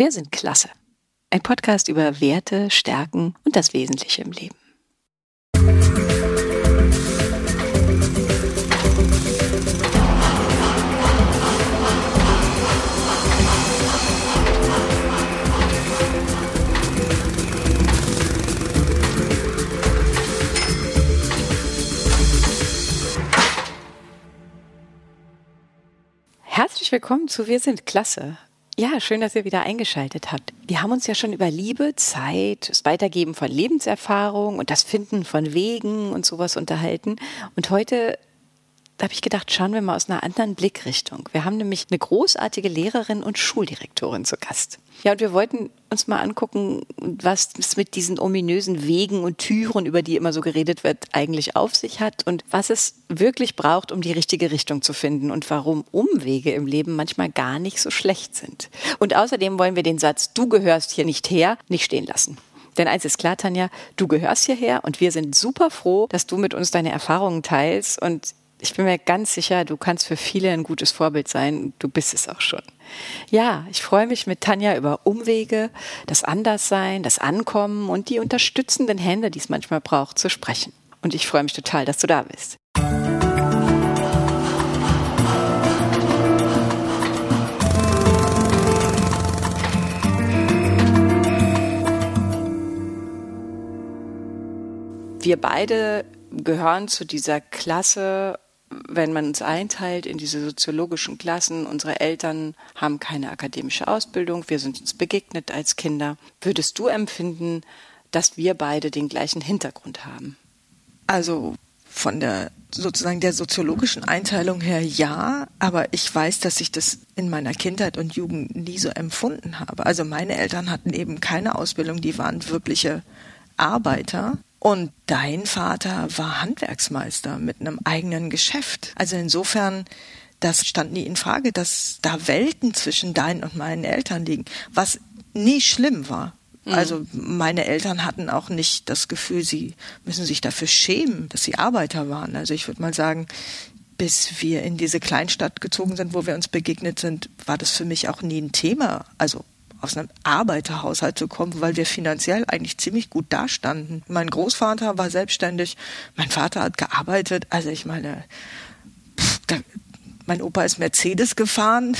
Wir sind klasse. Ein Podcast über Werte, Stärken und das Wesentliche im Leben. Herzlich willkommen zu Wir sind klasse. Ja, schön, dass ihr wieder eingeschaltet habt. Wir haben uns ja schon über Liebe, Zeit, das Weitergeben von Lebenserfahrung und das Finden von Wegen und sowas unterhalten. Und heute da habe ich gedacht, schauen wir mal aus einer anderen Blickrichtung. Wir haben nämlich eine großartige Lehrerin und Schuldirektorin zu Gast. Ja, und wir wollten uns mal angucken, was es mit diesen ominösen Wegen und Türen, über die immer so geredet wird, eigentlich auf sich hat und was es wirklich braucht, um die richtige Richtung zu finden und warum Umwege im Leben manchmal gar nicht so schlecht sind. Und außerdem wollen wir den Satz, du gehörst hier nicht her, nicht stehen lassen. Denn eins ist klar, Tanja, du gehörst hierher und wir sind super froh, dass du mit uns deine Erfahrungen teilst und ich bin mir ganz sicher, du kannst für viele ein gutes Vorbild sein. Du bist es auch schon. Ja, ich freue mich mit Tanja über Umwege, das Anderssein, das Ankommen und die unterstützenden Hände, die es manchmal braucht, zu sprechen. Und ich freue mich total, dass du da bist. Wir beide gehören zu dieser Klasse wenn man uns einteilt in diese soziologischen Klassen, unsere Eltern haben keine akademische Ausbildung, wir sind uns begegnet als Kinder, würdest du empfinden, dass wir beide den gleichen Hintergrund haben? Also von der sozusagen der soziologischen Einteilung her ja, aber ich weiß, dass ich das in meiner Kindheit und Jugend nie so empfunden habe. Also meine Eltern hatten eben keine Ausbildung, die waren wirkliche Arbeiter und dein Vater war Handwerksmeister mit einem eigenen Geschäft. Also insofern, das stand nie in Frage, dass da Welten zwischen deinen und meinen Eltern liegen, was nie schlimm war. Mhm. Also meine Eltern hatten auch nicht das Gefühl, sie müssen sich dafür schämen, dass sie Arbeiter waren. Also ich würde mal sagen, bis wir in diese Kleinstadt gezogen sind, wo wir uns begegnet sind, war das für mich auch nie ein Thema. Also aus einem Arbeiterhaushalt zu kommen, weil wir finanziell eigentlich ziemlich gut dastanden. Mein Großvater war selbstständig, mein Vater hat gearbeitet. Also ich meine, pff, da, mein Opa ist Mercedes gefahren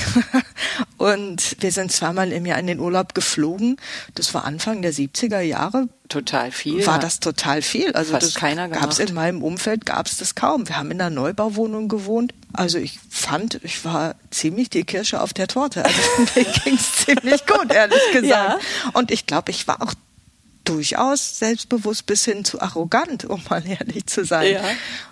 und wir sind zweimal im Jahr in den Urlaub geflogen. Das war Anfang der 70er Jahre. Total viel. War ja. das total viel? Also Fast das keiner gab es in meinem Umfeld gab es das kaum. Wir haben in einer Neubauwohnung gewohnt. Also ich fand, ich war ziemlich die Kirsche auf der Torte. Also mir ging es ziemlich gut, ehrlich gesagt. Ja. Und ich glaube, ich war auch durchaus selbstbewusst bis hin zu arrogant, um mal ehrlich zu sein. Ja.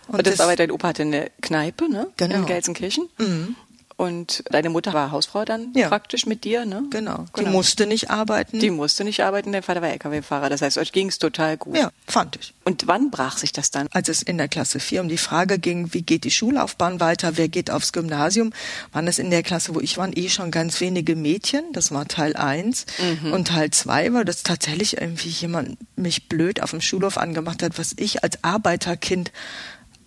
Und, und das, das war bei dein Opa hatte eine Kneipe, ne? Genau. In Gelsenkirchen. Mhm. Und deine Mutter war Hausfrau dann ja. praktisch mit dir, ne? Genau. Die genau. musste nicht arbeiten. Die musste nicht arbeiten, dein Vater war LKW-Fahrer. Das heißt, euch ging es total gut. Ja, fand ich. Und wann brach sich das dann? Als es in der Klasse 4 um die Frage ging, wie geht die Schullaufbahn weiter, wer geht aufs Gymnasium, waren es in der Klasse, wo ich war, eh schon ganz wenige Mädchen. Das war Teil 1. Mhm. Und Teil 2 war, dass tatsächlich irgendwie jemand mich blöd auf dem Schulhof angemacht hat, was ich als Arbeiterkind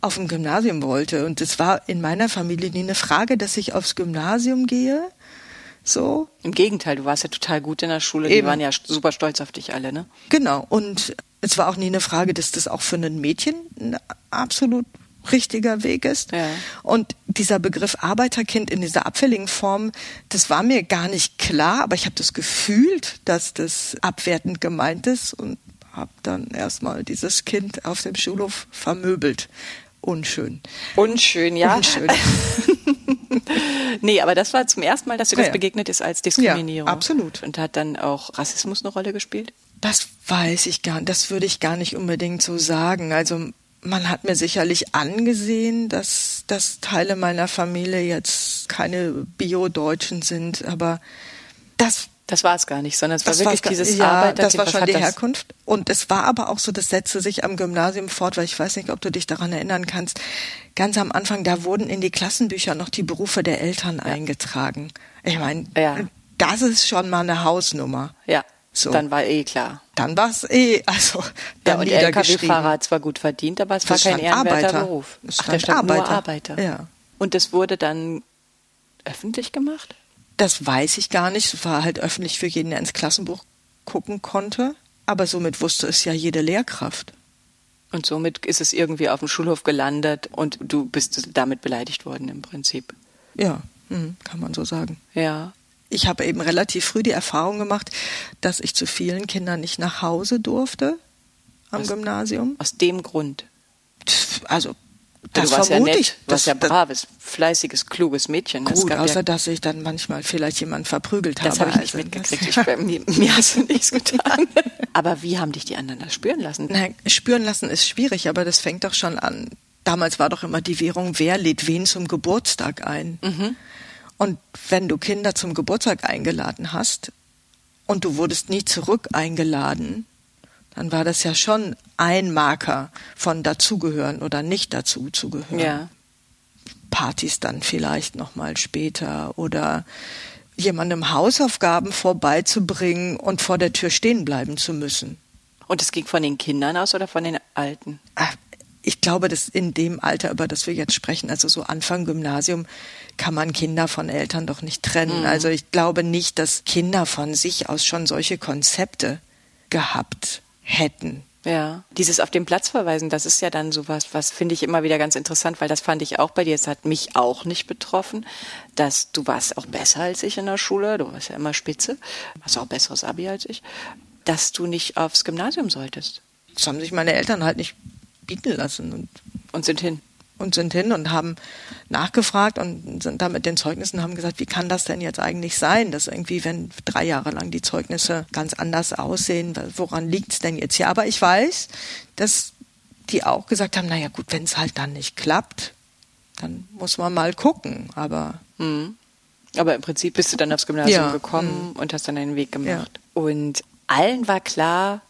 auf ein Gymnasium wollte. Und es war in meiner Familie nie eine Frage, dass ich aufs Gymnasium gehe. So. Im Gegenteil, du warst ja total gut in der Schule. Eben. Die waren ja super stolz auf dich alle, ne? Genau. Und es war auch nie eine Frage, dass das auch für ein Mädchen ein absolut richtiger Weg ist. Ja. Und dieser Begriff Arbeiterkind in dieser abfälligen Form, das war mir gar nicht klar, aber ich habe das gefühlt, dass das abwertend gemeint ist und habe dann erstmal dieses Kind auf dem Schulhof vermöbelt unschön. Unschön, ja. Unschön. nee, aber das war zum ersten Mal, dass dir das ja. begegnet ist als Diskriminierung. Ja, absolut. Und hat dann auch Rassismus eine Rolle gespielt? Das weiß ich gar nicht. Das würde ich gar nicht unbedingt so sagen. Also man hat mir sicherlich angesehen, dass, dass Teile meiner Familie jetzt keine Bio-Deutschen sind, aber das das war es gar nicht, sondern es war wirklich dieses ja, Arbeiter. Das war schon die Herkunft. Und es war aber auch so, das setzte sich am Gymnasium fort, weil ich weiß nicht, ob du dich daran erinnern kannst. Ganz am Anfang, da wurden in die Klassenbücher noch die Berufe der Eltern ja. eingetragen. Ich meine, ja. das ist schon mal eine Hausnummer. Ja. So. Dann war eh klar. Dann war es eh, also dann ja, und der LKW-Fahrer hat zwar gut verdient, aber es das war kein ehrenwerter Arbeiter. Beruf. Es Ach, der stand Arbeiter. Arbeiter. Ja. Und das wurde dann öffentlich gemacht? Das weiß ich gar nicht. Es war halt öffentlich für jeden, der ins Klassenbuch gucken konnte. Aber somit wusste es ja jede Lehrkraft. Und somit ist es irgendwie auf dem Schulhof gelandet und du bist damit beleidigt worden im Prinzip. Ja, hm, kann man so sagen. Ja. Ich habe eben relativ früh die Erfahrung gemacht, dass ich zu vielen Kindern nicht nach Hause durfte am aus, Gymnasium. Aus dem Grund. Also das du warst ja nett, ich. Du warst ja braves, fleißiges, kluges Mädchen. Gut, außer ja, dass ich dann manchmal vielleicht jemanden verprügelt habe. Das habe ich nicht also, mitgekriegt. Ich, bei mir, mir hast du nichts getan. aber wie haben dich die anderen das spüren lassen? Nein, spüren lassen ist schwierig, aber das fängt doch schon an. Damals war doch immer die Währung, wer lädt wen zum Geburtstag ein? Mhm. Und wenn du Kinder zum Geburtstag eingeladen hast und du wurdest nie zurück eingeladen, dann war das ja schon ein Marker von dazugehören oder nicht dazuzugehören. Ja. Partys dann vielleicht noch mal später oder jemandem Hausaufgaben vorbeizubringen und vor der Tür stehen bleiben zu müssen. Und es ging von den Kindern aus oder von den Alten? Ach, ich glaube, dass in dem Alter, über das wir jetzt sprechen, also so Anfang Gymnasium, kann man Kinder von Eltern doch nicht trennen. Mhm. Also ich glaube nicht, dass Kinder von sich aus schon solche Konzepte gehabt hätten. Ja, dieses auf den Platz verweisen, das ist ja dann sowas, was finde ich immer wieder ganz interessant, weil das fand ich auch bei dir, es hat mich auch nicht betroffen, dass du warst auch besser als ich in der Schule, du warst ja immer spitze, hast auch besseres Abi als ich, dass du nicht aufs Gymnasium solltest. Das haben sich meine Eltern halt nicht bieten lassen und, und sind hin und sind hin und haben nachgefragt und sind da mit den Zeugnissen haben gesagt, wie kann das denn jetzt eigentlich sein, dass irgendwie, wenn drei Jahre lang die Zeugnisse ganz anders aussehen, woran liegt es denn jetzt hier? Aber ich weiß, dass die auch gesagt haben, naja gut, wenn es halt dann nicht klappt, dann muss man mal gucken. Aber mhm. aber im Prinzip bist du dann aufs Gymnasium ja. gekommen mhm. und hast dann deinen Weg gemacht. Ja. Und allen war klar,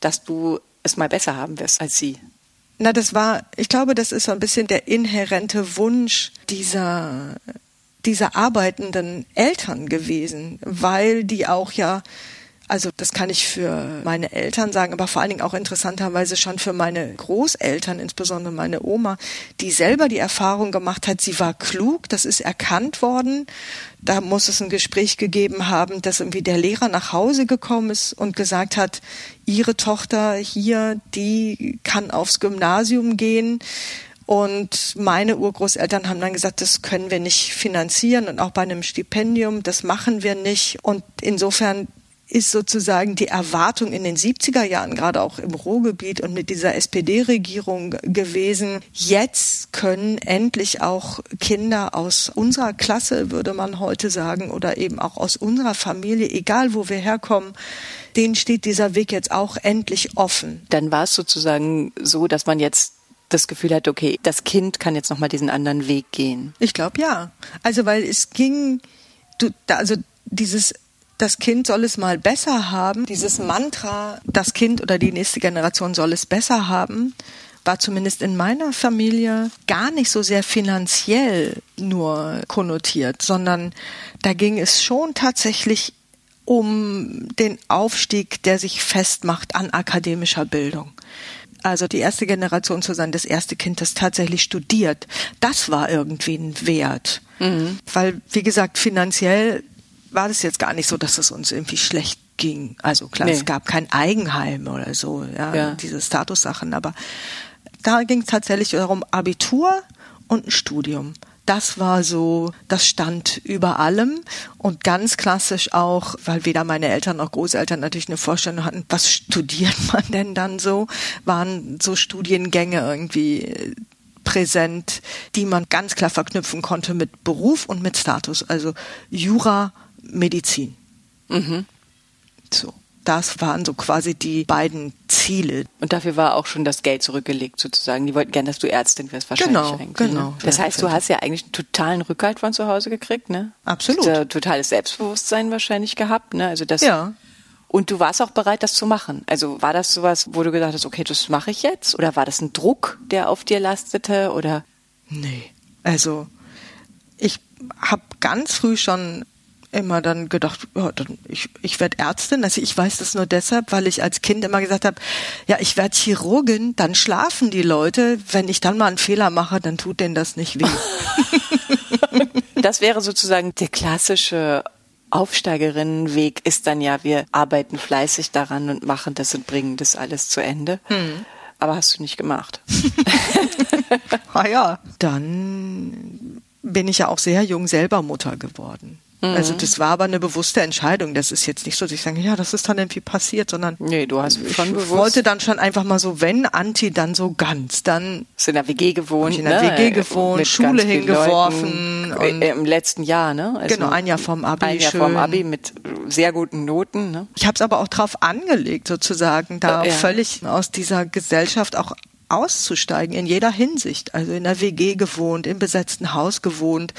dass du es mal besser haben wirst als sie. Na, das war, ich glaube, das ist so ein bisschen der inhärente Wunsch dieser, dieser arbeitenden Eltern gewesen, weil die auch ja also das kann ich für meine Eltern sagen, aber vor allen Dingen auch interessanterweise schon für meine Großeltern, insbesondere meine Oma, die selber die Erfahrung gemacht hat, sie war klug, das ist erkannt worden. Da muss es ein Gespräch gegeben haben, dass irgendwie der Lehrer nach Hause gekommen ist und gesagt hat, ihre Tochter hier, die kann aufs Gymnasium gehen. Und meine Urgroßeltern haben dann gesagt, das können wir nicht finanzieren und auch bei einem Stipendium, das machen wir nicht. Und insofern ist sozusagen die Erwartung in den 70er Jahren, gerade auch im Ruhrgebiet und mit dieser SPD-Regierung gewesen. Jetzt können endlich auch Kinder aus unserer Klasse, würde man heute sagen, oder eben auch aus unserer Familie, egal wo wir herkommen, denen steht dieser Weg jetzt auch endlich offen. Dann war es sozusagen so, dass man jetzt das Gefühl hat, okay, das Kind kann jetzt nochmal diesen anderen Weg gehen. Ich glaube ja. Also weil es ging, du, also dieses das Kind soll es mal besser haben. Dieses Mantra, das Kind oder die nächste Generation soll es besser haben, war zumindest in meiner Familie gar nicht so sehr finanziell nur konnotiert, sondern da ging es schon tatsächlich um den Aufstieg, der sich festmacht an akademischer Bildung. Also die erste Generation zu sein, das erste Kind, das tatsächlich studiert, das war irgendwie ein Wert. Mhm. Weil, wie gesagt, finanziell war das jetzt gar nicht so, dass es uns irgendwie schlecht ging. Also klar, nee. es gab kein Eigenheim oder so, ja, ja. diese Statussachen, aber da ging es tatsächlich darum, Abitur und ein Studium. Das war so, das stand über allem und ganz klassisch auch, weil weder meine Eltern noch Großeltern natürlich eine Vorstellung hatten, was studiert man denn dann so, waren so Studiengänge irgendwie präsent, die man ganz klar verknüpfen konnte mit Beruf und mit Status. Also Jura Medizin. Mhm. So. Das waren so quasi die beiden Ziele. Und dafür war auch schon das Geld zurückgelegt sozusagen. Die wollten gern, dass du Ärztin wirst wahrscheinlich. Genau, eigentlich, genau. Ne? Das heißt, du hast ja eigentlich einen totalen Rückhalt von zu Hause gekriegt, ne? Absolut. Hast totales Selbstbewusstsein wahrscheinlich gehabt, ne? Also das. Ja. Und du warst auch bereit, das zu machen. Also war das sowas, wo du gedacht hast, okay, das mache ich jetzt? Oder war das ein Druck, der auf dir lastete? Oder? Nee. Also ich habe ganz früh schon immer dann gedacht, ja, dann ich, ich werde Ärztin. Also ich weiß das nur deshalb, weil ich als Kind immer gesagt habe, ja, ich werde Chirurgin, dann schlafen die Leute. Wenn ich dann mal einen Fehler mache, dann tut denen das nicht weh. Das wäre sozusagen der klassische Aufsteigerinnenweg ist dann ja, wir arbeiten fleißig daran und machen das und bringen das alles zu Ende. Hm. Aber hast du nicht gemacht. ah ja, dann bin ich ja auch sehr jung selber Mutter geworden. Also mhm. das war aber eine bewusste Entscheidung. Das ist jetzt nicht so, dass ich sage, ja, das ist dann irgendwie passiert, sondern nee, du hast schon ich bewusst. wollte dann schon einfach mal so, wenn Anti, dann so ganz, dann ist in der WG gewohnt, in der ne? WG gewohnt, Schule hingeworfen und im letzten Jahr, ne? Also genau, ein Jahr vom Abi, ein Jahr schön. vom Abi mit sehr guten Noten. Ne? Ich habe es aber auch drauf angelegt, sozusagen, da ja. völlig aus dieser Gesellschaft auch auszusteigen in jeder Hinsicht. Also in der WG gewohnt, im besetzten Haus gewohnt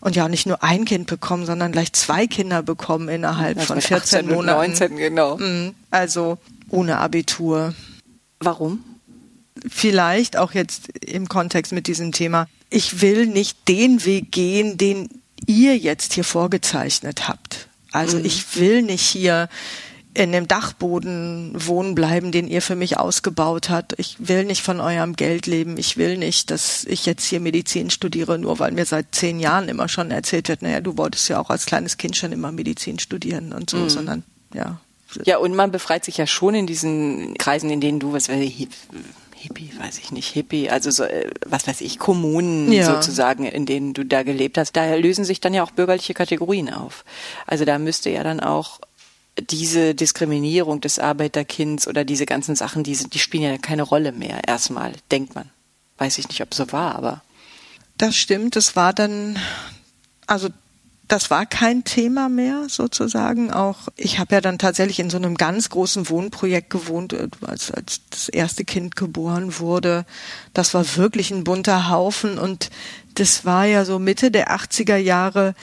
und ja nicht nur ein Kind bekommen, sondern gleich zwei Kinder bekommen innerhalb also von 14 Monaten. 19, genau. Mhm. Also ohne Abitur. Warum? Vielleicht auch jetzt im Kontext mit diesem Thema. Ich will nicht den Weg gehen, den ihr jetzt hier vorgezeichnet habt. Also mhm. ich will nicht hier in dem Dachboden wohnen bleiben, den ihr für mich ausgebaut habt. Ich will nicht von eurem Geld leben. Ich will nicht, dass ich jetzt hier Medizin studiere, nur weil mir seit zehn Jahren immer schon erzählt wird, naja, du wolltest ja auch als kleines Kind schon immer Medizin studieren und so, mhm. sondern ja. Ja, und man befreit sich ja schon in diesen Kreisen, in denen du, was weiß ich, Hippie, weiß ich nicht, Hippie, also so, äh, was weiß ich, Kommunen ja. sozusagen, in denen du da gelebt hast. Da lösen sich dann ja auch bürgerliche Kategorien auf. Also da müsste ja dann auch diese Diskriminierung des Arbeiterkinds oder diese ganzen Sachen, die, die spielen ja keine Rolle mehr, erstmal, denkt man. Weiß ich nicht, ob es so war, aber. Das stimmt, das war dann, also das war kein Thema mehr sozusagen. Auch ich habe ja dann tatsächlich in so einem ganz großen Wohnprojekt gewohnt, äh, als, als das erste Kind geboren wurde. Das war wirklich ein bunter Haufen und das war ja so Mitte der 80er Jahre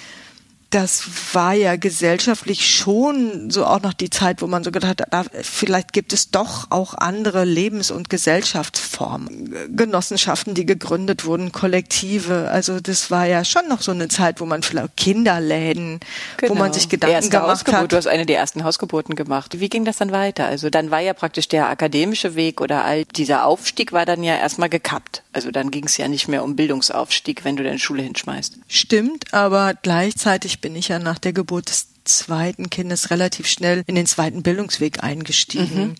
das war ja gesellschaftlich schon so auch noch die Zeit, wo man so gedacht hat, vielleicht gibt es doch auch andere Lebens- und Gesellschaftsformen. Genossenschaften, die gegründet wurden, Kollektive. Also das war ja schon noch so eine Zeit, wo man vielleicht Kinderläden, genau. wo man genau. sich Gedanken Erste gemacht Hausgeburt, hat. Du hast eine der ersten Hausgeburten gemacht. Wie ging das dann weiter? Also dann war ja praktisch der akademische Weg oder all dieser Aufstieg war dann ja erstmal gekappt. Also dann ging es ja nicht mehr um Bildungsaufstieg, wenn du deine Schule hinschmeißt. Stimmt, aber gleichzeitig bin ich ja nach der Geburt des zweiten Kindes relativ schnell in den zweiten Bildungsweg eingestiegen. Mhm.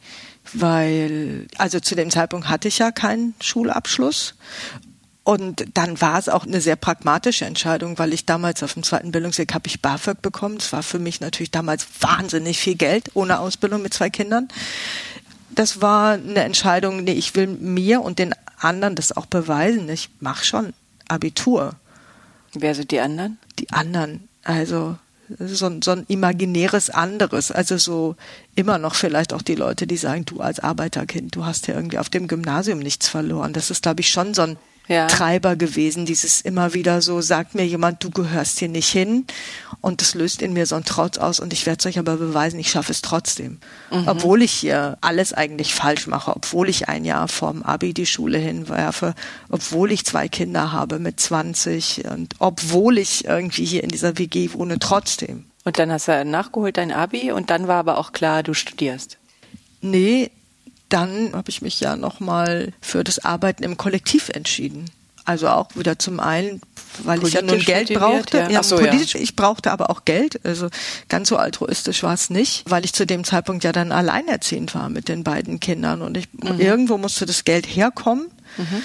Weil, also zu dem Zeitpunkt hatte ich ja keinen Schulabschluss und dann war es auch eine sehr pragmatische Entscheidung, weil ich damals auf dem zweiten Bildungsweg habe ich BAföG bekommen. Das war für mich natürlich damals wahnsinnig viel Geld ohne Ausbildung mit zwei Kindern. Das war eine Entscheidung, nee, ich will mir und den anderen das auch beweisen. Ich mache schon Abitur. Wer sind die anderen? Die anderen also so, so ein imaginäres anderes. Also so immer noch vielleicht auch die Leute, die sagen, du als Arbeiterkind, du hast ja irgendwie auf dem Gymnasium nichts verloren. Das ist, glaube ich, schon so ein ja. Treiber gewesen, dieses immer wieder so, sagt mir jemand, du gehörst hier nicht hin und das löst in mir so ein Trotz aus und ich werde es euch aber beweisen, ich schaffe es trotzdem. Mhm. Obwohl ich hier alles eigentlich falsch mache, obwohl ich ein Jahr vorm Abi die Schule hinwerfe, obwohl ich zwei Kinder habe mit 20 und obwohl ich irgendwie hier in dieser WG wohne, trotzdem. Und dann hast du nachgeholt dein Abi und dann war aber auch klar, du studierst. Nee, dann habe ich mich ja nochmal für das Arbeiten im Kollektiv entschieden. Also auch wieder zum einen, weil politisch ich ja nun Geld brauchte. Ja. ja so, politisch, ja. ich brauchte aber auch Geld. Also ganz so altruistisch war es nicht, weil ich zu dem Zeitpunkt ja dann alleinerziehend war mit den beiden Kindern und ich mhm. irgendwo musste das Geld herkommen. Mhm.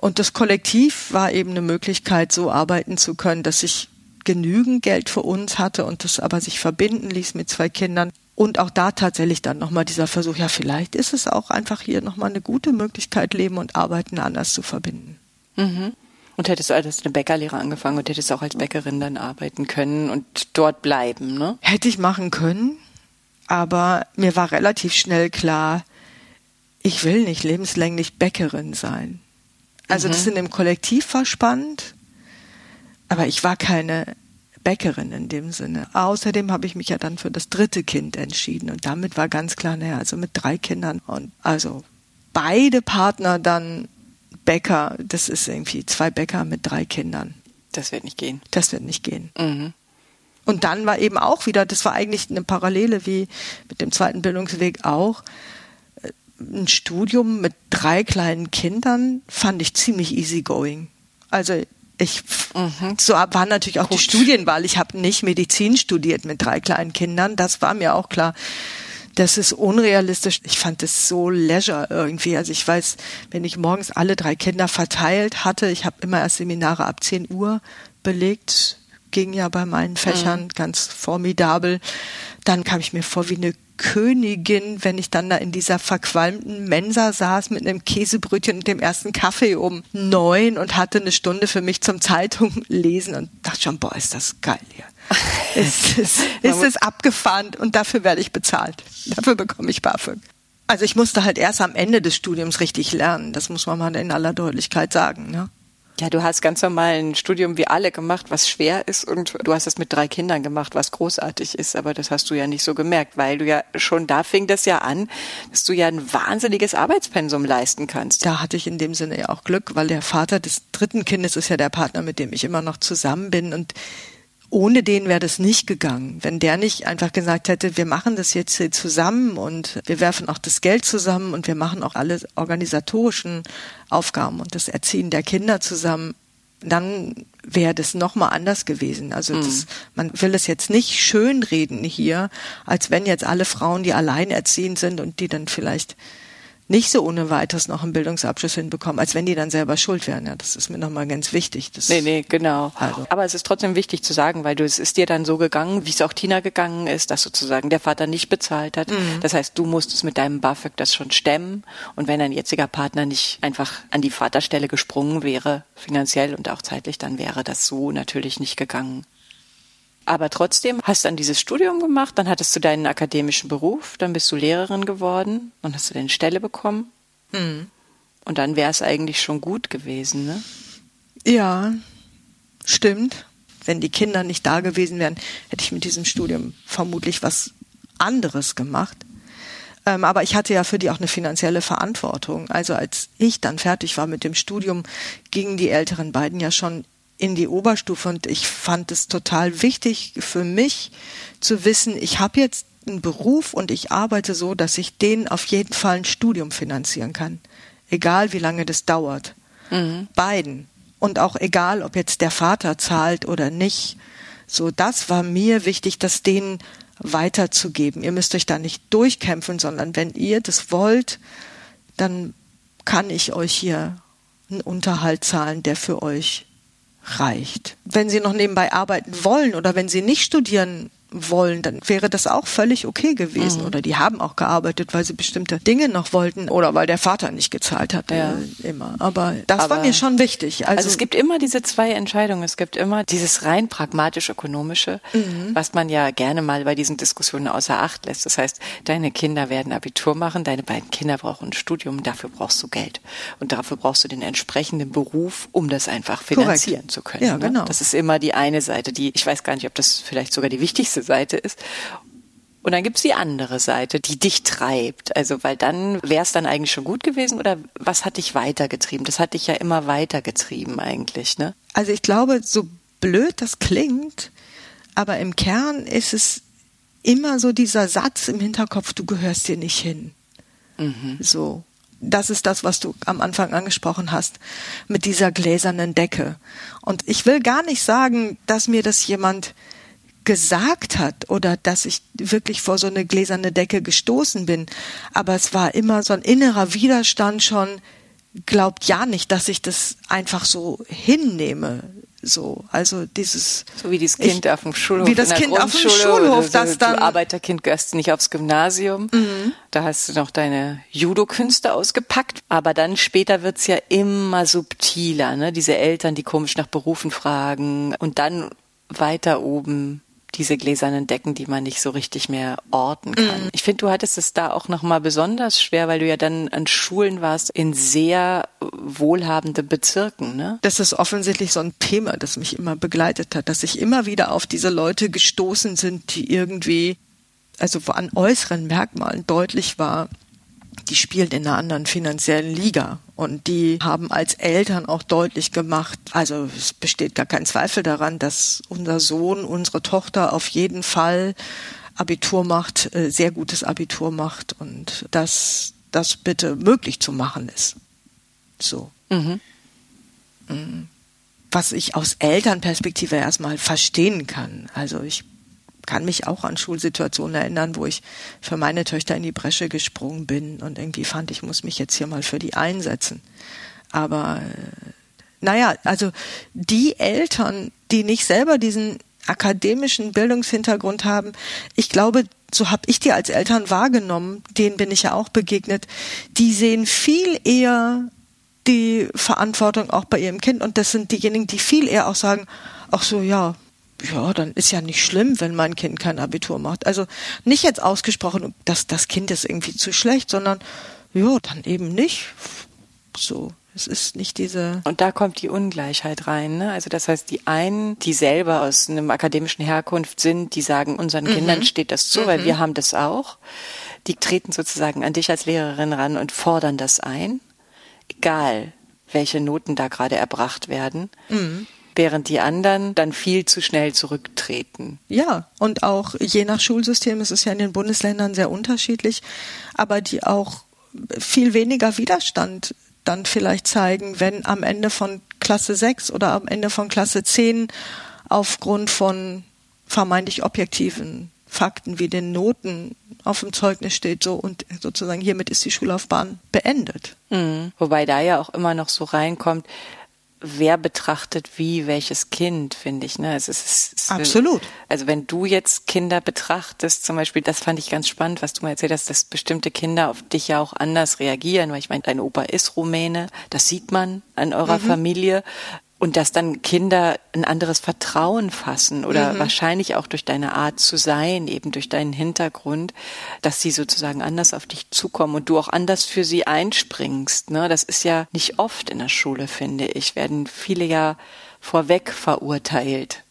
Und das Kollektiv war eben eine Möglichkeit, so arbeiten zu können, dass ich genügend Geld für uns hatte und das aber sich verbinden ließ mit zwei Kindern. Und auch da tatsächlich dann nochmal dieser Versuch, ja, vielleicht ist es auch einfach hier nochmal eine gute Möglichkeit, Leben und Arbeiten anders zu verbinden. Mhm. Und hättest du als eine Bäckerlehre angefangen und hättest auch als Bäckerin dann arbeiten können und dort bleiben, ne? Hätte ich machen können, aber mir war relativ schnell klar, ich will nicht lebenslänglich Bäckerin sein. Also mhm. das in dem Kollektiv war spannend, aber ich war keine Bäckerin in dem Sinne. Außerdem habe ich mich ja dann für das dritte Kind entschieden und damit war ganz klar, naja, also mit drei Kindern und also beide Partner dann Bäcker, das ist irgendwie zwei Bäcker mit drei Kindern. Das wird nicht gehen. Das wird nicht gehen. Mhm. Und dann war eben auch wieder, das war eigentlich eine Parallele wie mit dem zweiten Bildungsweg auch. Ein Studium mit drei kleinen Kindern fand ich ziemlich easygoing. Also Ich mhm. so war natürlich auch Gut. die Studienwahl. Ich habe nicht Medizin studiert mit drei kleinen Kindern. Das war mir auch klar. Das ist unrealistisch. Ich fand es so leisure irgendwie. Also ich weiß, wenn ich morgens alle drei Kinder verteilt hatte, ich habe immer erst Seminare ab 10 Uhr belegt, ging ja bei meinen Fächern mhm. ganz formidabel. Dann kam ich mir vor wie eine Königin, wenn ich dann da in dieser verqualmten Mensa saß mit einem Käsebrötchen und dem ersten Kaffee um neun und hatte eine Stunde für mich zum Zeitung lesen und dachte schon, boah, ist das geil hier. ist, ist, ist es abgefahren und dafür werde ich bezahlt. Dafür bekomme ich BAföG. Also ich musste halt erst am Ende des Studiums richtig lernen. Das muss man mal in aller Deutlichkeit sagen. Ne? Ja, du hast ganz normal ein Studium wie alle gemacht, was schwer ist und du hast es mit drei Kindern gemacht, was großartig ist, aber das hast du ja nicht so gemerkt, weil du ja schon da fing das ja an, dass du ja ein wahnsinniges Arbeitspensum leisten kannst. Da hatte ich in dem Sinne ja auch Glück, weil der Vater des dritten Kindes ist ja der Partner, mit dem ich immer noch zusammen bin und ohne den wäre das nicht gegangen. Wenn der nicht einfach gesagt hätte, wir machen das jetzt hier zusammen und wir werfen auch das Geld zusammen und wir machen auch alle organisatorischen Aufgaben und das Erziehen der Kinder zusammen, dann wäre das nochmal anders gewesen. Also mhm. das, man will es jetzt nicht schönreden hier, als wenn jetzt alle Frauen, die alleinerziehend sind und die dann vielleicht nicht so ohne weiteres noch einen Bildungsabschluss hinbekommen, als wenn die dann selber schuld wären. Ja, das ist mir nochmal ganz wichtig. Das nee, nee, genau. Also. Aber es ist trotzdem wichtig zu sagen, weil du, es ist dir dann so gegangen, wie es auch Tina gegangen ist, dass sozusagen der Vater nicht bezahlt hat. Mhm. Das heißt, du musstest mit deinem BAföG das schon stemmen. Und wenn dein jetziger Partner nicht einfach an die Vaterstelle gesprungen wäre, finanziell und auch zeitlich, dann wäre das so natürlich nicht gegangen. Aber trotzdem hast du dann dieses Studium gemacht, dann hattest du deinen akademischen Beruf, dann bist du Lehrerin geworden, dann hast du deine Stelle bekommen. Mhm. Und dann wäre es eigentlich schon gut gewesen, ne? Ja, stimmt. Wenn die Kinder nicht da gewesen wären, hätte ich mit diesem Studium vermutlich was anderes gemacht. Ähm, aber ich hatte ja für die auch eine finanzielle Verantwortung. Also als ich dann fertig war mit dem Studium, gingen die älteren beiden ja schon in die Oberstufe und ich fand es total wichtig für mich zu wissen, ich habe jetzt einen Beruf und ich arbeite so, dass ich denen auf jeden Fall ein Studium finanzieren kann. Egal wie lange das dauert. Mhm. Beiden. Und auch egal, ob jetzt der Vater zahlt oder nicht. So, das war mir wichtig, das denen weiterzugeben. Ihr müsst euch da nicht durchkämpfen, sondern wenn ihr das wollt, dann kann ich euch hier einen Unterhalt zahlen, der für euch reicht. Wenn Sie noch nebenbei arbeiten wollen oder wenn Sie nicht studieren wollen, dann wäre das auch völlig okay gewesen. Mhm. Oder die haben auch gearbeitet, weil sie bestimmte Dinge noch wollten oder weil der Vater nicht gezahlt hat ja. immer. Aber das Aber war mir schon wichtig. Also, also, es gibt immer diese zwei Entscheidungen. Es gibt immer dieses rein pragmatisch-ökonomische, mhm. was man ja gerne mal bei diesen Diskussionen außer Acht lässt. Das heißt, deine Kinder werden Abitur machen, deine beiden Kinder brauchen ein Studium, dafür brauchst du Geld. Und dafür brauchst du den entsprechenden Beruf, um das einfach finanzieren Korrekt. zu können. Ja, ne? genau. Das ist immer die eine Seite, die, ich weiß gar nicht, ob das vielleicht sogar die wichtigste nächste Seite ist. Und dann gibt's die andere Seite, die dich treibt. Also, weil dann wäre es dann eigentlich schon gut gewesen oder was hat dich weitergetrieben? Das hat dich ja immer weitergetrieben eigentlich, ne? Also ich glaube, so blöd das klingt, aber im Kern ist es immer so dieser Satz im Hinterkopf, du gehörst dir nicht hin. Mhm. So. Das ist das, was du am Anfang angesprochen hast, mit dieser gläsernen Decke. Und ich will gar nicht sagen, dass mir das jemand gesagt hat oder dass ich wirklich vor so eine gläserne Decke gestoßen bin. Aber es war immer so ein innerer Widerstand schon, glaubt ja nicht, dass ich das einfach so hinnehme. So, also dieses. So wie das Kind ich, auf dem Schulhof. Wie das Kind auf dem Schulhof, so, das dann. Du Arbeiterkind gehörst nicht aufs Gymnasium. Mhm. Da hast du noch deine Judo-Künste ausgepackt. Aber dann später wird's ja immer subtiler, ne? Diese Eltern, die komisch nach Berufen fragen. Und dann weiter oben diese gläsernen Decken, die man nicht so richtig mehr orten kann. Mhm. Ich finde, du hattest es da auch nochmal besonders schwer, weil du ja dann an Schulen warst in sehr wohlhabenden Bezirken, ne? Das ist offensichtlich so ein Thema, das mich immer begleitet hat, dass ich immer wieder auf diese Leute gestoßen sind, die irgendwie, also an äußeren Merkmalen deutlich war, die spielen in einer anderen finanziellen Liga. Und die haben als Eltern auch deutlich gemacht, also es besteht gar kein Zweifel daran, dass unser Sohn, unsere Tochter auf jeden Fall Abitur macht, äh, sehr gutes Abitur macht und dass das bitte möglich zu machen ist. So. Mhm. mhm. was ich aus Elternperspektive erstmal verstehen kann. Also ich kann mich auch an Schulsituationen erinnern, wo ich für meine Töchter in die Bresche gesprungen bin und irgendwie fand, ich muss mich jetzt hier mal für die einsetzen. Aber äh, naja, also die Eltern, die nicht selber diesen akademischen Bildungshintergrund haben, ich glaube, so habe ich die als Eltern wahrgenommen, denen bin ich ja auch begegnet, die sehen viel eher die Verantwortung auch bei ihrem Kind und das sind diejenigen, die viel eher auch sagen, ach so, ja, ja, dann ist ja nicht schlimm, wenn mein Kind kein Abitur macht. Also nicht jetzt ausgesprochen, dass das Kind ist irgendwie zu schlecht, sondern ja, dann eben nicht. So. Es ist nicht diese. Und da kommt die Ungleichheit rein. Ne? Also das heißt, die einen, die selber aus einem akademischen Herkunft sind, die sagen, unseren mhm. Kindern steht das zu, mhm. weil wir haben das auch. Die treten sozusagen an dich als Lehrerin ran und fordern das ein, egal welche Noten da gerade erbracht werden. Mhm während die anderen dann viel zu schnell zurücktreten. Ja, und auch je nach Schulsystem ist es ja in den Bundesländern sehr unterschiedlich, aber die auch viel weniger Widerstand dann vielleicht zeigen, wenn am Ende von Klasse 6 oder am Ende von Klasse 10 aufgrund von vermeintlich objektiven Fakten wie den Noten auf dem Zeugnis steht, so und sozusagen hiermit ist die Schullaufbahn beendet. Mhm. Wobei da ja auch immer noch so reinkommt, wer betrachtet wie welches Kind, finde ich. Ne? Es ist, es ist, Absolut. Also wenn du jetzt Kinder betrachtest, zum Beispiel, das fand ich ganz spannend, was du mal erzählt hast, dass bestimmte Kinder auf dich ja auch anders reagieren, weil ich meine, dein Opa ist Rumäne, das sieht man an eurer mhm. Familie und dass dann Kinder ein anderes Vertrauen fassen oder mhm. wahrscheinlich auch durch deine Art zu sein, eben durch deinen Hintergrund, dass sie sozusagen anders auf dich zukommen und du auch anders für sie einspringst. Ne? Das ist ja nicht oft in der Schule, finde ich. Werden viele ja vorweg verurteilt.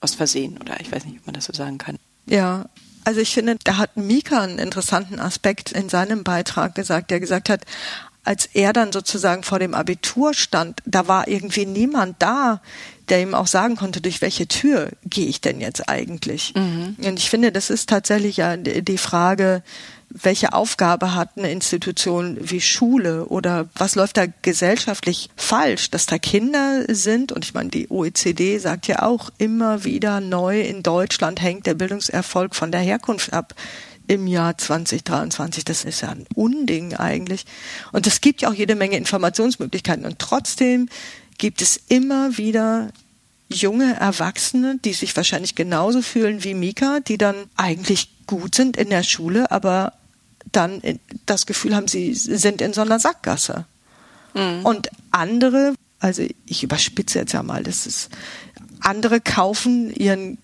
Aus Versehen oder ich weiß nicht, ob man das so sagen kann. Ja, also ich finde, da hat Mika einen interessanten Aspekt in seinem Beitrag gesagt, der gesagt hat, als er dann sozusagen vor dem Abitur stand, da war irgendwie niemand da, der ihm auch sagen konnte, durch welche Tür gehe ich denn jetzt eigentlich? Mhm. Und ich finde, das ist tatsächlich ja die Frage, welche Aufgabe hat eine Institution wie Schule oder was läuft da gesellschaftlich falsch, dass da Kinder sind und ich meine, die OECD sagt ja auch immer wieder neu, in Deutschland hängt der Bildungserfolg von der Herkunft ab im Jahr 2023. Das ist ja ein Unding eigentlich. Und es gibt ja auch jede Menge Informationsmöglichkeiten. Und trotzdem gibt es immer wieder junge Erwachsene, die sich wahrscheinlich genauso fühlen wie Mika, die dann eigentlich gut sind in der Schule, aber dann das Gefühl haben, sie sind in so einer Sackgasse. Mhm. Und andere, also ich überspitze jetzt ja mal, das ist, andere kaufen ihren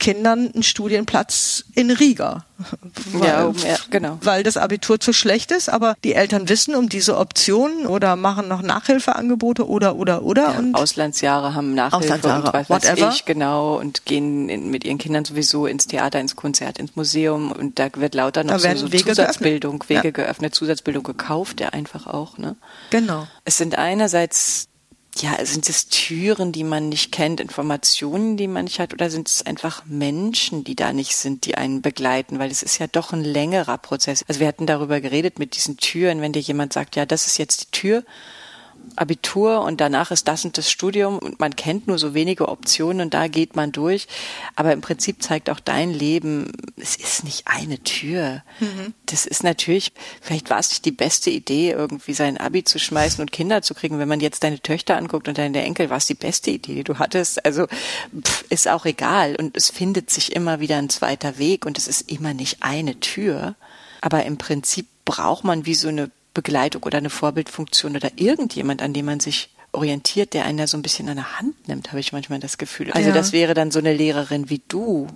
Kindern einen Studienplatz in Riga. Weil, ja, ja, genau. weil das Abitur zu schlecht ist, aber die Eltern wissen um diese Optionen oder machen noch Nachhilfeangebote oder oder oder. Ja, und Auslandsjahre haben Nachhilfe Auslandsjahre, und was whatever. weiß ich, genau, und gehen in, mit ihren Kindern sowieso ins Theater, ins Konzert, ins Museum und da wird lauter noch so, so Wege Zusatzbildung, geöffnet. Wege ja. geöffnet, Zusatzbildung gekauft, der einfach auch, ne? Genau. Es sind einerseits ja, sind es Türen, die man nicht kennt, Informationen, die man nicht hat, oder sind es einfach Menschen, die da nicht sind, die einen begleiten? Weil es ist ja doch ein längerer Prozess. Also wir hatten darüber geredet mit diesen Türen, wenn dir jemand sagt, ja, das ist jetzt die Tür Abitur und danach ist das und das Studium und man kennt nur so wenige Optionen und da geht man durch. Aber im Prinzip zeigt auch dein Leben, es ist nicht eine Tür. Mhm. Das ist natürlich, vielleicht war es nicht die beste Idee, irgendwie sein Abi zu schmeißen und Kinder zu kriegen. Wenn man jetzt deine Töchter anguckt und deine Enkel, war es die beste Idee, die du hattest. Also pff, ist auch egal. Und es findet sich immer wieder ein zweiter Weg und es ist immer nicht eine Tür. Aber im Prinzip braucht man wie so eine Begleitung oder eine Vorbildfunktion oder irgendjemand, an dem man sich orientiert, der einen da so ein bisschen an der Hand nimmt, habe ich manchmal das Gefühl. Also ja. das wäre dann so eine Lehrerin wie du,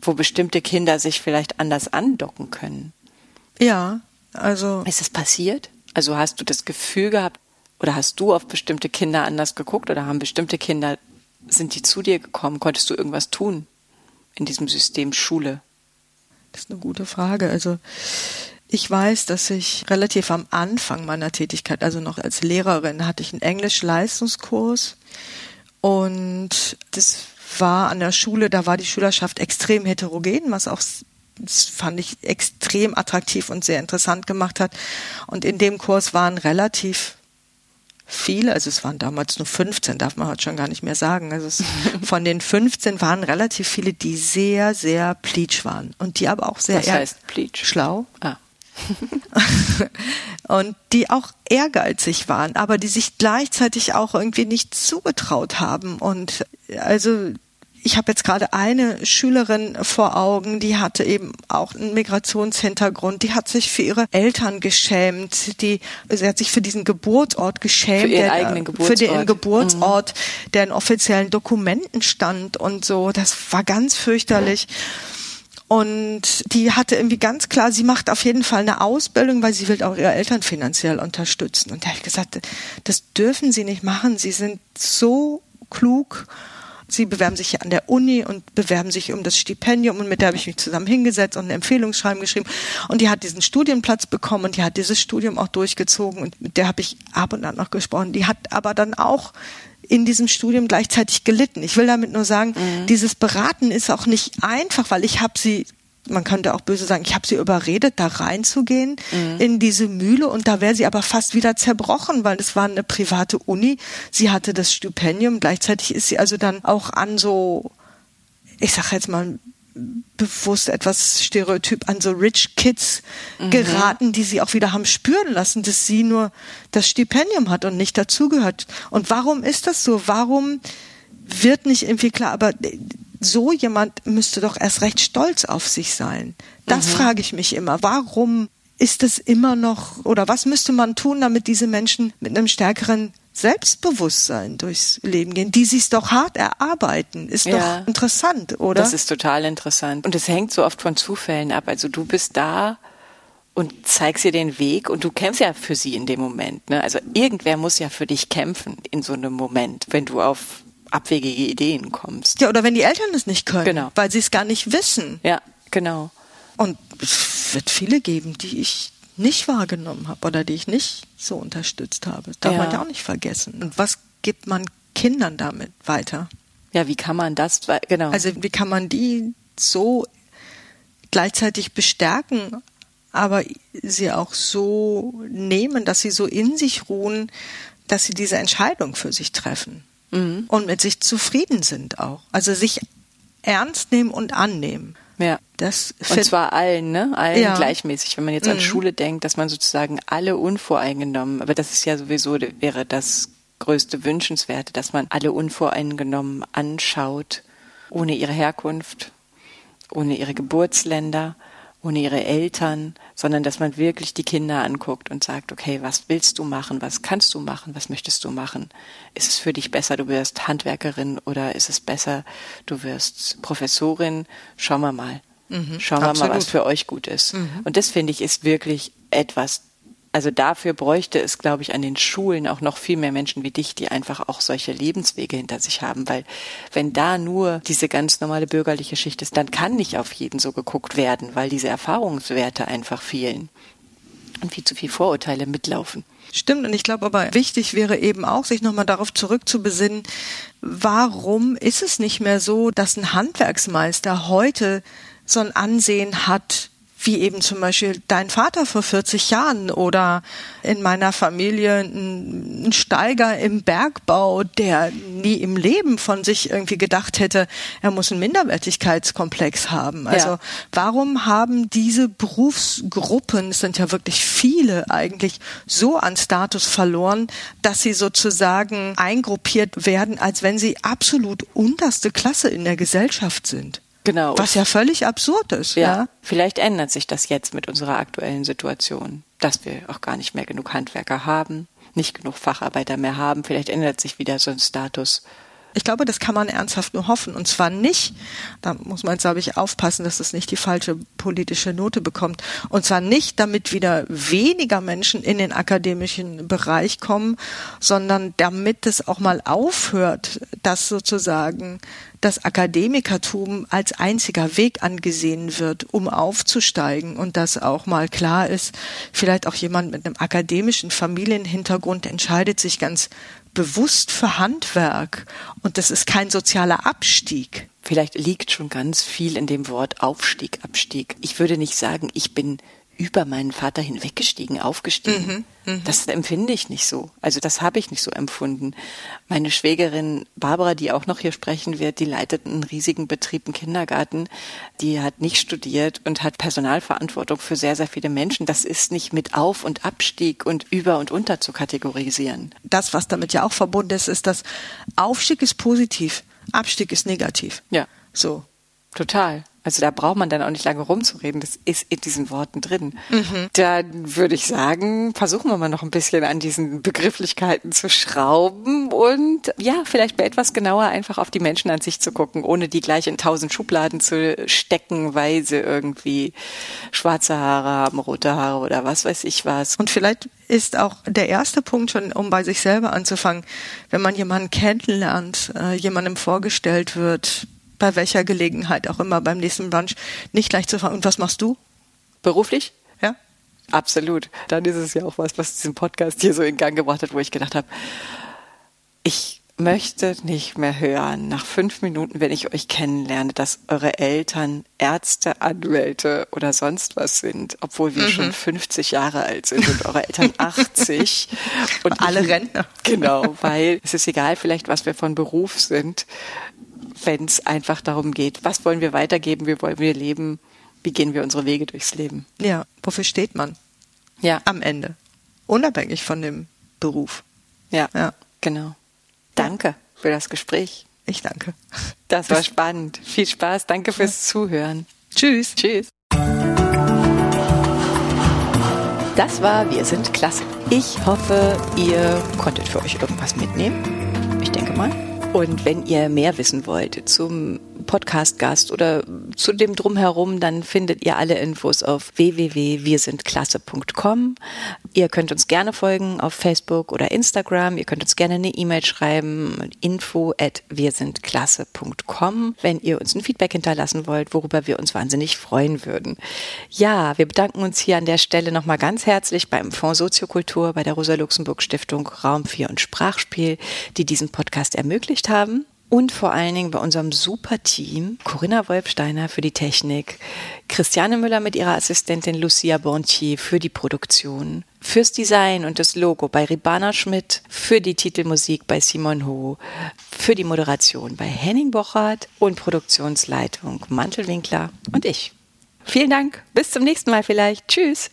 wo bestimmte Kinder sich vielleicht anders andocken können. Ja, also. Ist das passiert? Also hast du das Gefühl gehabt, oder hast du auf bestimmte Kinder anders geguckt oder haben bestimmte Kinder, sind die zu dir gekommen? Konntest du irgendwas tun in diesem System Schule? Das ist eine gute Frage. Also ich weiß, dass ich relativ am Anfang meiner Tätigkeit, also noch als Lehrerin, hatte ich einen Englisch-Leistungskurs und das war an der Schule, da war die Schülerschaft extrem heterogen, was auch das fand ich extrem attraktiv und sehr interessant gemacht hat. Und in dem Kurs waren relativ viele, also es waren damals nur 15, darf man heute schon gar nicht mehr sagen. Also es, von den 15 waren relativ viele, die sehr, sehr pleatsch waren und die aber auch sehr Was heißt pleatsch? schlau. Ah. und die auch ehrgeizig waren, aber die sich gleichzeitig auch irgendwie nicht zugetraut haben. Und also ich habe jetzt gerade eine Schülerin vor Augen, die hatte eben auch einen Migrationshintergrund, die hat sich für ihre Eltern geschämt, die sie hat sich für diesen Geburtsort geschämt, für ihren der, eigenen Geburtsort, für den Geburtsort, mhm. der in offiziellen Dokumenten stand und so. Das war ganz fürchterlich. Und die hatte irgendwie ganz klar, sie macht auf jeden Fall eine Ausbildung, weil sie will auch ihre Eltern finanziell unterstützen. Und da habe ich gesagt, das dürfen sie nicht machen. Sie sind so klug Sie bewerben sich an der Uni und bewerben sich um das Stipendium und mit der habe ich mich zusammen hingesetzt und ein Empfehlungsschreiben geschrieben und die hat diesen Studienplatz bekommen und die hat dieses Studium auch durchgezogen und mit der habe ich ab und an noch gesprochen. Die hat aber dann auch in diesem Studium gleichzeitig gelitten. Ich will damit nur sagen, mhm. dieses Beraten ist auch nicht einfach, weil ich habe sie man könnte auch böse sagen, ich habe sie überredet, da reinzugehen mhm. in diese Mühle und da wäre sie aber fast wieder zerbrochen, weil es war eine private Uni. Sie hatte das Stipendium, gleichzeitig ist sie also dann auch an so, ich sage jetzt mal bewusst etwas stereotyp an so Rich Kids mhm. geraten, die sie auch wieder haben spüren lassen, dass sie nur das Stipendium hat und nicht dazugehört. Und warum ist das so? Warum wird nicht irgendwie klar, aber so jemand müsste doch erst recht stolz auf sich sein. Das mhm. frage ich mich immer. Warum ist es immer noch, oder was müsste man tun, damit diese Menschen mit einem stärkeren Selbstbewusstsein durchs Leben gehen, die sich doch hart erarbeiten. Ist ja, doch interessant, oder? Das ist total interessant. Und es hängt so oft von Zufällen ab. Also du bist da und zeigst ihr den Weg und du kämpfst ja für sie in dem Moment. Ne? Also irgendwer muss ja für dich kämpfen in so einem Moment, wenn du auf abwegige Ideen kommst. Ja, oder wenn die Eltern es nicht können, genau. weil sie es gar nicht wissen. Ja, genau. Und es wird viele geben, die ich nicht wahrgenommen habe oder die ich nicht so unterstützt habe. Das darf ja. man ja auch nicht vergessen. Und was gibt man Kindern damit weiter? Ja, wie kann man das, genau. Also wie kann man die so gleichzeitig bestärken, aber sie auch so nehmen, dass sie so in sich ruhen, dass sie diese Entscheidung für sich treffen mhm. und mit sich zufrieden sind auch. Also sich ernst nehmen und annehmen. Ja. Das und zwar allen, ne? Allen ja. gleichmäßig. Wenn man jetzt an mhm. Schule denkt, dass man sozusagen alle unvoreingenommen, aber das ist ja sowieso, wäre das größte Wünschenswerte, dass man alle unvoreingenommen anschaut, ohne ihre Herkunft, ohne ihre Geburtsländer, ohne ihre Eltern, sondern dass man wirklich die Kinder anguckt und sagt, okay, was willst du machen, was kannst du machen, was möchtest du machen? Ist es für dich besser, du wirst Handwerkerin oder ist es besser, du wirst Professorin? Schauen wir mal. Mhm, Schauen wir mal, was für euch gut ist. Mhm. Und das finde ich ist wirklich etwas, also dafür bräuchte es, glaube ich, an den Schulen auch noch viel mehr Menschen wie dich, die einfach auch solche Lebenswege hinter sich haben. Weil wenn da nur diese ganz normale bürgerliche Schicht ist, dann kann nicht auf jeden so geguckt werden, weil diese Erfahrungswerte einfach fehlen und viel zu viel Vorurteile mitlaufen. Stimmt, und ich glaube aber wichtig wäre eben auch, sich nochmal darauf zurückzubesinnen, warum ist es nicht mehr so, dass ein Handwerksmeister heute so ein Ansehen hat wie eben zum Beispiel dein Vater vor 40 Jahren oder in meiner Familie ein, ein Steiger im Bergbau, der nie im Leben von sich irgendwie gedacht hätte, er muss einen Minderwertigkeitskomplex haben. Also ja. warum haben diese Berufsgruppen, es sind ja wirklich viele eigentlich, so an Status verloren, dass sie sozusagen eingruppiert werden, als wenn sie absolut unterste Klasse in der Gesellschaft sind? Genau. Was ja völlig absurd ist. Ja. ja. Vielleicht ändert sich das jetzt mit unserer aktuellen Situation, dass wir auch gar nicht mehr genug Handwerker haben, nicht genug Facharbeiter mehr haben. Vielleicht ändert sich wieder so ein Status. Ich glaube, das kann man ernsthaft nur hoffen. Und zwar nicht, da muss man, glaube ich, aufpassen, dass es nicht die falsche politische Note bekommt. Und zwar nicht, damit wieder weniger Menschen in den akademischen Bereich kommen, sondern damit es auch mal aufhört, dass sozusagen das Akademikertum als einziger Weg angesehen wird, um aufzusteigen und dass auch mal klar ist, vielleicht auch jemand mit einem akademischen Familienhintergrund entscheidet sich ganz bewusst für Handwerk und das ist kein sozialer Abstieg. Vielleicht liegt schon ganz viel in dem Wort Aufstieg, Abstieg. Ich würde nicht sagen, ich bin über meinen Vater hinweggestiegen, aufgestiegen. Mhm, mh. Das empfinde ich nicht so. Also das habe ich nicht so empfunden. Meine Schwägerin Barbara, die auch noch hier sprechen wird, die leitet einen riesigen Betrieb, einen Kindergarten. Die hat nicht studiert und hat Personalverantwortung für sehr, sehr viele Menschen. Das ist nicht mit Auf- und Abstieg und über und unter zu kategorisieren. Das, was damit ja auch verbunden ist, ist, dass Aufstieg ist positiv, Abstieg ist negativ. Ja. So. Total. Also da braucht man dann auch nicht lange rumzureden. Das ist in diesen Worten drin. Mhm. Dann würde ich sagen, versuchen wir mal noch ein bisschen an diesen Begrifflichkeiten zu schrauben und ja, vielleicht mal etwas genauer einfach auf die Menschen an sich zu gucken, ohne die gleich in tausend Schubladen zu stecken, weil sie irgendwie schwarze Haare haben, rote Haare oder was weiß ich was. Und vielleicht ist auch der erste Punkt schon, um bei sich selber anzufangen, wenn man jemanden kennenlernt, äh, jemandem vorgestellt wird, bei welcher Gelegenheit auch immer beim nächsten Brunch nicht gleich zu fragen, und was machst du? Beruflich? Ja. Absolut. Dann ist es ja auch was, was diesen Podcast hier so in Gang gebracht hat, wo ich gedacht habe, ich möchte nicht mehr hören, nach fünf Minuten, wenn ich euch kennenlerne, dass eure Eltern Ärzte, Anwälte oder sonst was sind, obwohl wir mhm. schon 50 Jahre alt sind und eure Eltern 80. und alle Rentner. Genau, weil es ist egal vielleicht, was wir von Beruf sind wenn es einfach darum geht, was wollen wir weitergeben, wie wollen wir leben, wie gehen wir unsere Wege durchs Leben. Ja, wofür steht man? Ja. Am Ende. Unabhängig von dem Beruf. Ja, ja. genau. Danke für das Gespräch. Ich danke. Das war spannend. Viel Spaß. Danke fürs Zuhören. Tschüss. Tschüss. Das war Wir sind klasse. Ich hoffe, ihr konntet für euch irgendwas mitnehmen. Ich denke mal. Und wenn ihr mehr wissen wollt zum Podcast-Gast oder zu dem Drumherum, dann findet ihr alle Infos auf www.wirsindklasse.com. Ihr könnt uns gerne folgen auf Facebook oder Instagram. Ihr könnt uns gerne eine E-Mail schreiben, info at wirsindklasse.com, wenn ihr uns ein Feedback hinterlassen wollt, worüber wir uns wahnsinnig freuen würden. Ja, wir bedanken uns hier an der Stelle nochmal ganz herzlich beim Fonds Soziokultur, bei der Rosa-Luxemburg-Stiftung Raum 4 und Sprachspiel, die diesen Podcast ermöglicht haben und vor allen Dingen bei unserem super Team, Corinna Wolfsteiner für die Technik, Christiane Müller mit ihrer Assistentin Lucia Bontier für die Produktion, fürs Design und das Logo bei Ribana Schmidt, für die Titelmusik bei Simon Ho, für die Moderation bei Henning Bochert und Produktionsleitung Mantelwinkler und ich. Vielen Dank, bis zum nächsten Mal vielleicht. Tschüss.